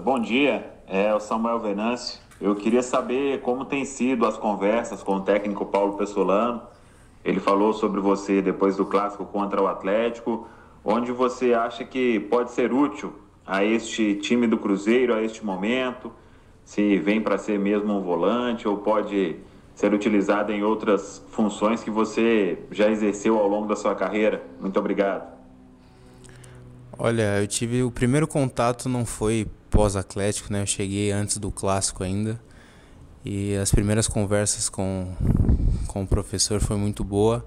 bom dia. É o Samuel Venâncio. Eu queria saber como tem sido as conversas com o técnico Paulo Pessolano. Ele falou sobre você depois do clássico contra o Atlético, onde você acha que pode ser útil a este time do Cruzeiro, a este momento, se vem para ser mesmo um volante ou pode ser utilizado em outras funções que você já exerceu ao longo da sua carreira. Muito obrigado. Olha, eu tive o primeiro contato não foi pós-Atlético, né? Eu cheguei antes do clássico ainda. E as primeiras conversas com, com o professor foi muito boa,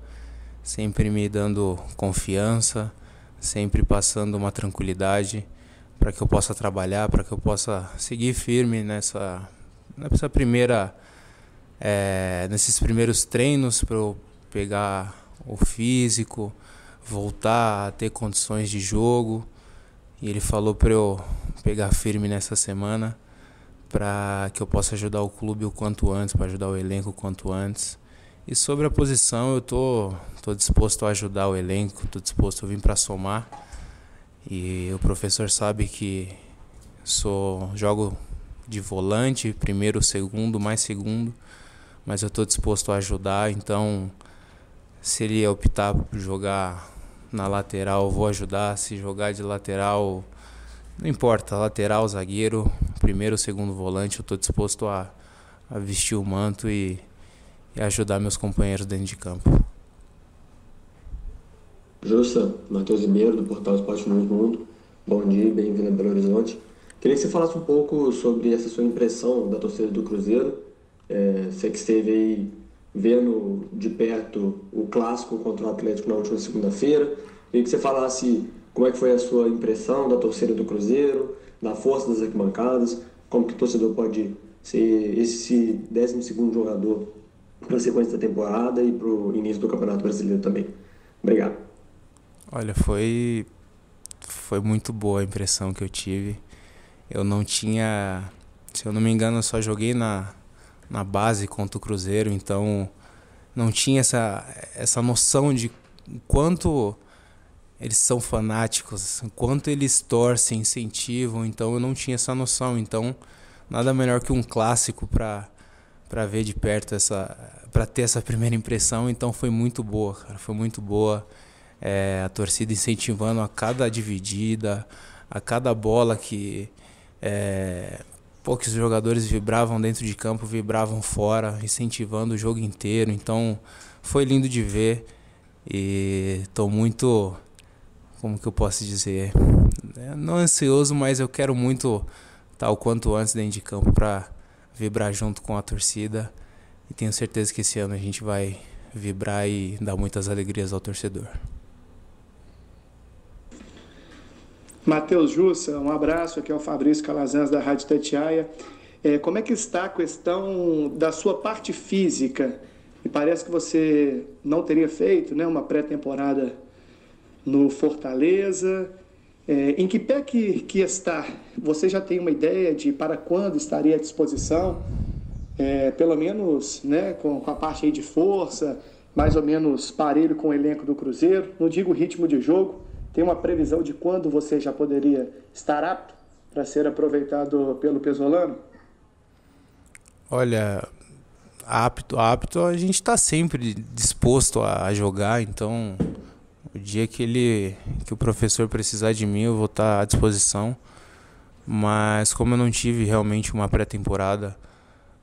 sempre me dando confiança, sempre passando uma tranquilidade para que eu possa trabalhar, para que eu possa seguir firme nessa, nessa primeira, é, nesses primeiros treinos para eu pegar o físico, voltar a ter condições de jogo. E ele falou para eu pegar firme nessa semana para que eu possa ajudar o clube o quanto antes, para ajudar o elenco o quanto antes. E sobre a posição, eu tô, tô disposto a ajudar o elenco, tô disposto a vir para somar. E o professor sabe que sou jogo de volante, primeiro, segundo, mais segundo, mas eu estou disposto a ajudar, então se ele optar por jogar na lateral, vou ajudar. Se jogar de lateral, não importa, lateral, zagueiro, primeiro, segundo volante, eu estou disposto a, a, vestir o manto e, e ajudar meus companheiros dentro de campo. Justa, Matheus Ribeiro, do Portal Esporte Mundo. Bom dia, bem-vindo a Belo Horizonte. Queria que você falasse um pouco sobre essa sua impressão da torcida do Cruzeiro. É, você que esteve aí vendo de perto o clássico contra o Atlético na última segunda-feira. Queria que você falasse como é que foi a sua impressão da torcida do Cruzeiro, da força das arquibancadas, como que o torcedor pode ser esse 12 jogador para a sequência da temporada e para o início do Campeonato Brasileiro também. Obrigado. Olha, foi foi muito boa a impressão que eu tive. Eu não tinha, se eu não me engano, eu só joguei na na base contra o Cruzeiro, então não tinha essa, essa noção de quanto eles são fanáticos, quanto eles torcem, incentivam, então eu não tinha essa noção, então nada melhor que um clássico para para ver de perto essa para ter essa primeira impressão, então foi muito boa, cara, foi muito boa. É, a torcida incentivando a cada dividida, a cada bola que é, poucos jogadores vibravam dentro de campo, vibravam fora, incentivando o jogo inteiro. Então foi lindo de ver e estou muito, como que eu posso dizer, é, não ansioso, mas eu quero muito estar o quanto antes dentro de campo para vibrar junto com a torcida e tenho certeza que esse ano a gente vai vibrar e dar muitas alegrias ao torcedor. Matheus Jussa, um abraço, aqui é o Fabrício Calazans da Rádio Tatiaia. É, como é que está a questão da sua parte física? Me parece que você não teria feito né, uma pré-temporada no Fortaleza. É, em que pé que, que está? Você já tem uma ideia de para quando estaria à disposição? É, pelo menos né, com, com a parte de força, mais ou menos parelho com o elenco do Cruzeiro. Não digo ritmo de jogo, tem uma previsão de quando você já poderia estar apto para ser aproveitado pelo Pesolano? Olha, apto, apto, a gente está sempre disposto a jogar, então o dia que ele, que o professor precisar de mim, eu vou estar tá à disposição. Mas como eu não tive realmente uma pré-temporada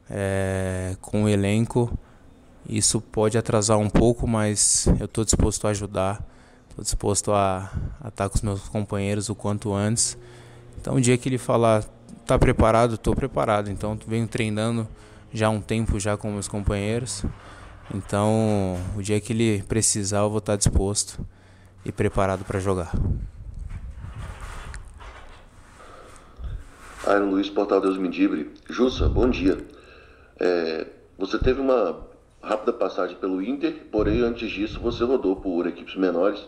é, com o elenco, isso pode atrasar um pouco, mas eu estou disposto a ajudar. Estou disposto a, estar com os meus companheiros o quanto antes. Então, o dia que ele falar, tá preparado, estou preparado. Então, venho treinando já há um tempo já com meus companheiros. Então, o dia que ele precisar, eu vou estar disposto e preparado para jogar. Aaron Luiz, Portal Deus Mendibre. Jussa, bom dia. É, você teve uma rápida passagem pelo Inter, porém antes disso você rodou por equipes menores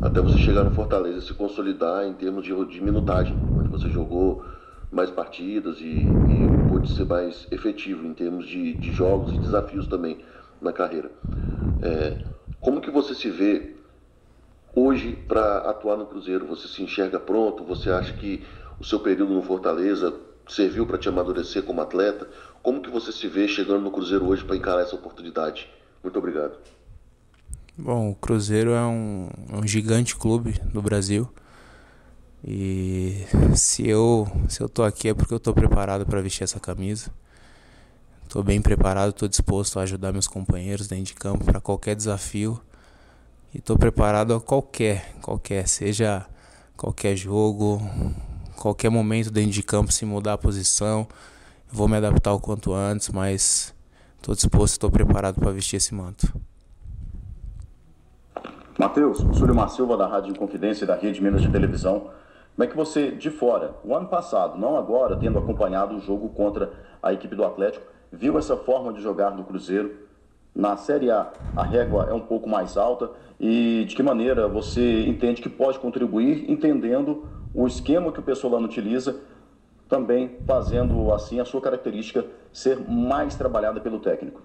até você chegar no Fortaleza se consolidar em termos de, de minutagem, onde você jogou mais partidas e, e pôde ser mais efetivo em termos de, de jogos e desafios também na carreira. É, como que você se vê hoje para atuar no Cruzeiro? Você se enxerga pronto? Você acha que o seu período no Fortaleza serviu para te amadurecer como atleta. Como que você se vê chegando no Cruzeiro hoje para encarar essa oportunidade? Muito obrigado. Bom, o Cruzeiro é um, é um gigante clube do Brasil. E se eu se eu tô aqui é porque eu tô preparado para vestir essa camisa. Tô bem preparado, tô disposto a ajudar meus companheiros dentro de campo para qualquer desafio. E tô preparado a qualquer, qualquer, seja qualquer jogo, qualquer momento dentro de campo se mudar a posição. Vou me adaptar o quanto antes, mas estou disposto, estou preparado para vestir esse manto. Matheus, Sulimar Silva da Rádio Confidência e da Rede Minas de Televisão. Como é que você, de fora, o ano passado, não agora, tendo acompanhado o jogo contra a equipe do Atlético, viu essa forma de jogar do Cruzeiro? Na Série A, a régua é um pouco mais alta e de que maneira você entende que pode contribuir, entendendo o esquema que o Pessolano utiliza, também fazendo assim a sua característica ser mais trabalhada pelo técnico?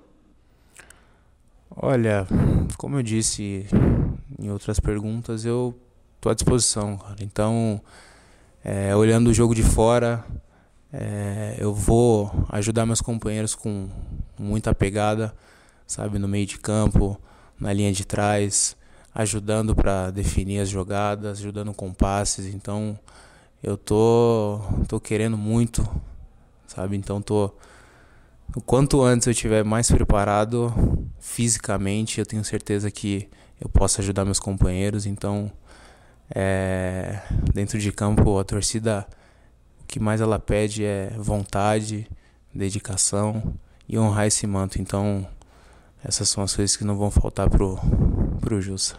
Olha, como eu disse em outras perguntas, eu estou à disposição, cara. Então, é, olhando o jogo de fora, é, eu vou ajudar meus companheiros com muita pegada, sabe, no meio de campo, na linha de trás, ajudando para definir as jogadas, ajudando com passes. Então, eu tô tô querendo muito, sabe? Então, tô o quanto antes eu estiver mais preparado fisicamente, eu tenho certeza que eu posso ajudar meus companheiros. Então, é, dentro de campo, a torcida, o que mais ela pede é vontade, dedicação e honrar esse manto. Então, essas são as coisas que não vão faltar pro, pro Jussa.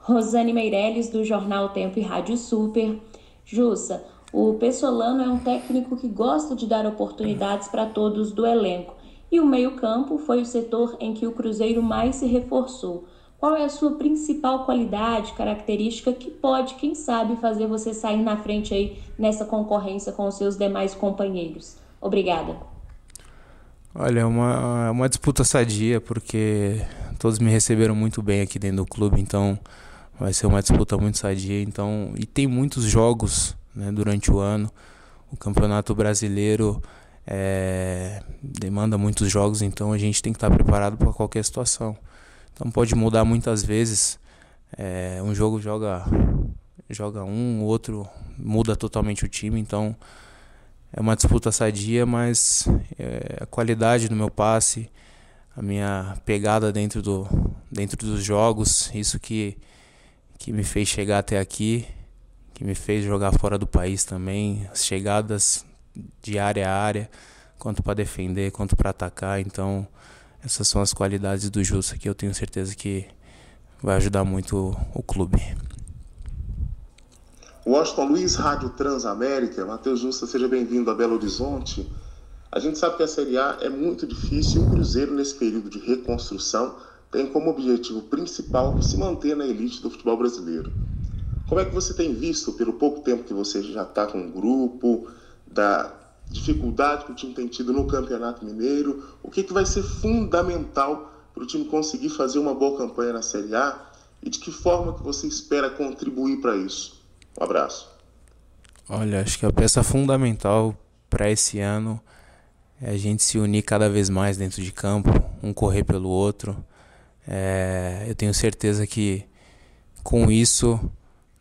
Rosane Meirelles, do Jornal Tempo e Rádio Super. Jussa, o Pessolano é um técnico que gosta de dar oportunidades para todos do elenco. E o meio-campo foi o setor em que o Cruzeiro mais se reforçou. Qual é a sua principal qualidade, característica que pode, quem sabe, fazer você sair na frente aí nessa concorrência com os seus demais companheiros? Obrigada. Olha, é uma, é uma disputa sadia, porque todos me receberam muito bem aqui dentro do clube, então vai ser uma disputa muito sadia. Então, e tem muitos jogos né, durante o ano. O Campeonato Brasileiro é, demanda muitos jogos, então a gente tem que estar preparado para qualquer situação. Então pode mudar muitas vezes. É, um jogo joga joga um, o outro muda totalmente o time, então é uma disputa sadia, mas é, a qualidade do meu passe, a minha pegada dentro, do, dentro dos jogos, isso que, que me fez chegar até aqui, que me fez jogar fora do país também, as chegadas de área a área, quanto para defender, quanto para atacar. Então, essas são as qualidades do Justa que eu tenho certeza que vai ajudar muito o, clube. Washington Luiz, Rádio Transamérica. Matheus Justa, seja bem-vindo a Belo Horizonte. A gente sabe que a Série A é muito difícil e o Cruzeiro, nesse período de reconstrução, tem como objetivo principal se manter na elite do futebol brasileiro. Como é que você tem visto, pelo pouco tempo que você já está com o grupo, da dificuldade que o time tem tido no Campeonato Mineiro, o que, que vai ser fundamental para o time conseguir fazer uma boa campanha na Série A e de que forma que você espera contribuir para isso? Um abraço. Olha, acho que a peça fundamental para esse ano é a gente se unir cada vez mais dentro de campo, um correr pelo outro. É, eu tenho certeza que com isso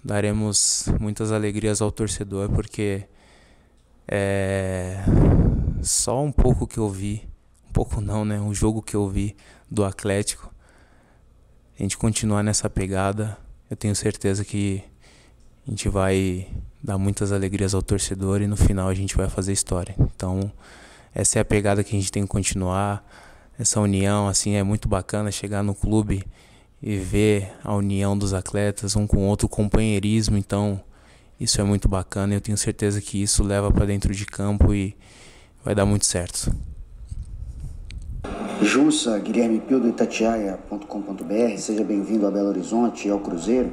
daremos muitas alegrias ao torcedor, porque é, só um pouco que eu vi, um pouco não, né? Um jogo que eu vi do Atlético. A gente continuar nessa pegada, eu tenho certeza que a gente vai dar muitas alegrias ao torcedor e no final a gente vai fazer história. Então, essa é a pegada que a gente tem que continuar. Essa união, assim, é muito bacana chegar no clube e ver a união dos atletas, um com o outro, companheirismo. Então, isso é muito bacana e eu tenho certeza que isso leva para dentro de campo e vai dar muito certo. Jussa, Guilherme Pio do Itatiaia.com.br, seja bem-vindo a Belo Horizonte e ao Cruzeiro.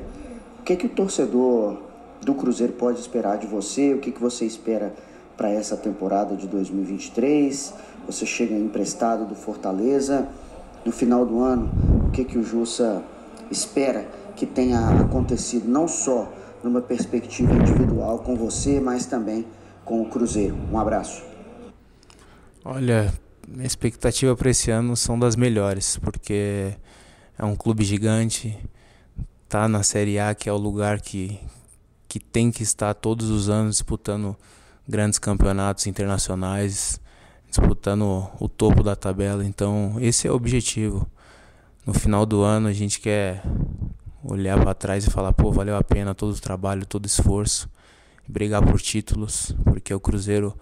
O que, é que o torcedor do Cruzeiro pode esperar de você? O que, que você espera para essa temporada de 2023? Você chega emprestado do Fortaleza. No final do ano, o que, que o Jussa espera que tenha acontecido não só numa perspectiva individual com você, mas também com o Cruzeiro. Um abraço. Olha, minha expectativa para esse ano são das melhores, porque é um clube gigante, tá na Série A, que é o lugar que, que tem que estar todos os anos disputando grandes campeonatos internacionais, disputando o topo da tabela. Então, esse é o objetivo. No final do ano, a gente quer olhar para trás e falar: pô, valeu a pena todo o trabalho, todo o esforço, brigar por títulos, porque o Cruzeiro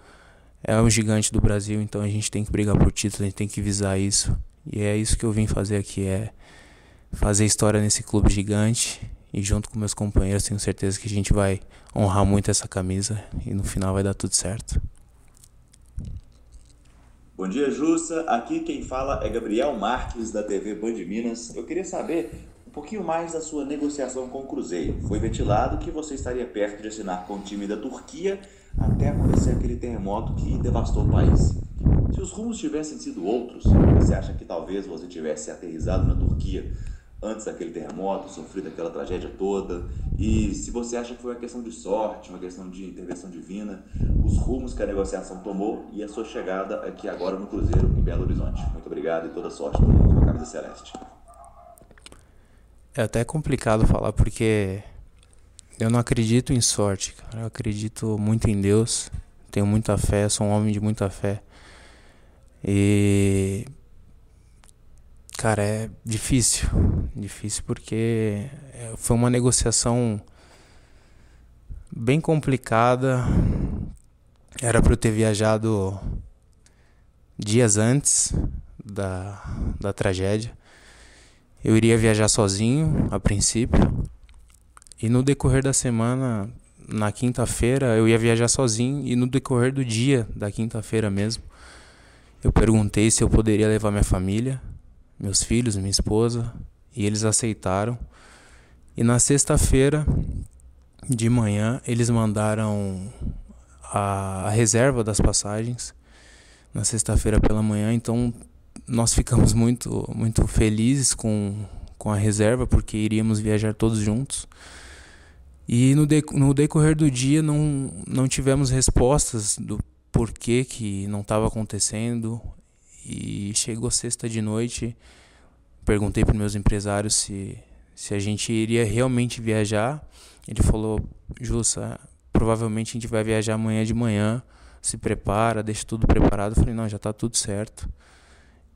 é um gigante do Brasil, então a gente tem que brigar por títulos, a gente tem que visar isso. E é isso que eu vim fazer aqui: é fazer história nesse clube gigante. E junto com meus companheiros, tenho certeza que a gente vai honrar muito essa camisa e no final vai dar tudo certo. Bom dia, Jussa. Aqui quem fala é Gabriel Marques, da TV Band Minas. Eu queria saber um pouquinho mais da sua negociação com o Cruzeiro. Foi ventilado que você estaria perto de assinar com o time da Turquia até acontecer aquele terremoto que devastou o país. Se os rumos tivessem sido outros, você acha que talvez você tivesse aterrizado na Turquia antes daquele terremoto, sofrido aquela tragédia toda, e se você acha que foi uma questão de sorte, uma questão de intervenção divina, os rumos que a negociação tomou e a sua chegada aqui agora no Cruzeiro em Belo Horizonte. Muito obrigado e toda sorte do mundo com a camisa celeste. É até complicado falar porque eu não acredito em sorte, cara. Eu acredito muito em Deus, tenho muita fé, sou um homem de muita fé. E Cara, é difícil. Difícil porque é, foi uma negociação bem complicada. Era para eu ter viajado dias antes da, da tragédia. Eu iria viajar sozinho a princípio. E no decorrer da semana, na quinta-feira, eu ia viajar sozinho. E no decorrer do dia da quinta-feira mesmo, eu perguntei se eu poderia levar minha família meus filhos, minha esposa, e eles aceitaram. E na sexta-feira de manhã eles mandaram a, reserva das passagens na sexta-feira pela manhã, então nós ficamos muito muito felizes com, com a reserva porque iríamos viajar todos juntos. E no, de, no decorrer do dia não, não tivemos respostas do porquê que não estava acontecendo. E chegou sexta de noite, perguntei para meus empresários se, se a gente iria realmente viajar. Ele falou: Jussa, provavelmente a gente vai viajar amanhã de manhã. Se prepara, deixa tudo preparado. Eu falei: Não, já está tudo certo.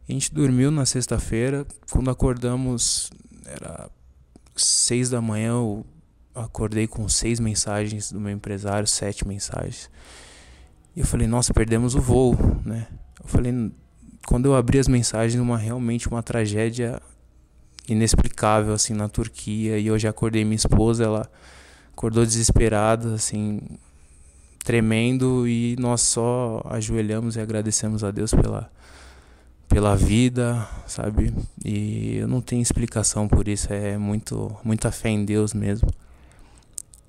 A gente dormiu na sexta-feira. Quando acordamos, era seis da manhã. Eu acordei com seis mensagens do meu empresário, sete mensagens. E eu falei: Nossa, perdemos o voo, né? Eu falei: quando eu abri as mensagens, uma realmente uma tragédia inexplicável assim na Turquia e eu já acordei minha esposa, ela acordou desesperada, assim, tremendo e nós só ajoelhamos e agradecemos a Deus pela pela vida, sabe? E eu não tenho explicação por isso, é muito muita fé em Deus mesmo.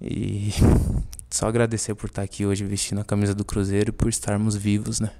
E só agradecer por estar aqui hoje vestindo a camisa do Cruzeiro e por estarmos vivos, né?